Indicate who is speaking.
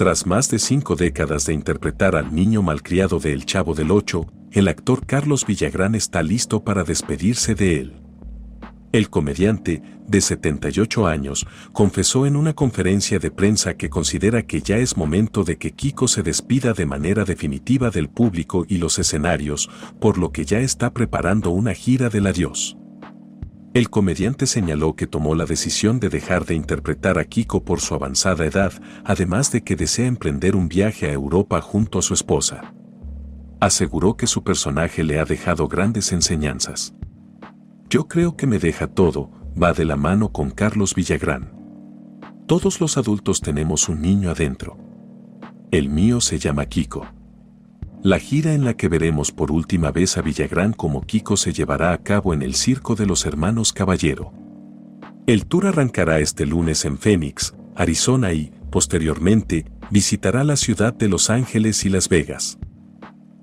Speaker 1: Tras más de cinco décadas de interpretar al niño malcriado de El Chavo del Ocho, el actor Carlos Villagrán está listo para despedirse de él. El comediante, de 78 años, confesó en una conferencia de prensa que considera que ya es momento de que Kiko se despida de manera definitiva del público y los escenarios, por lo que ya está preparando una gira del adiós. El comediante señaló que tomó la decisión de dejar de interpretar a Kiko por su avanzada edad, además de que desea emprender un viaje a Europa junto a su esposa. Aseguró que su personaje le ha dejado grandes enseñanzas. Yo creo que me deja todo, va de la mano con Carlos Villagrán. Todos los adultos tenemos un niño adentro. El mío se llama Kiko. La gira en la que veremos por última vez a Villagrán como Kiko se llevará a cabo en el Circo de los Hermanos Caballero. El tour arrancará este lunes en Phoenix, Arizona y, posteriormente, visitará la ciudad de Los Ángeles y Las Vegas.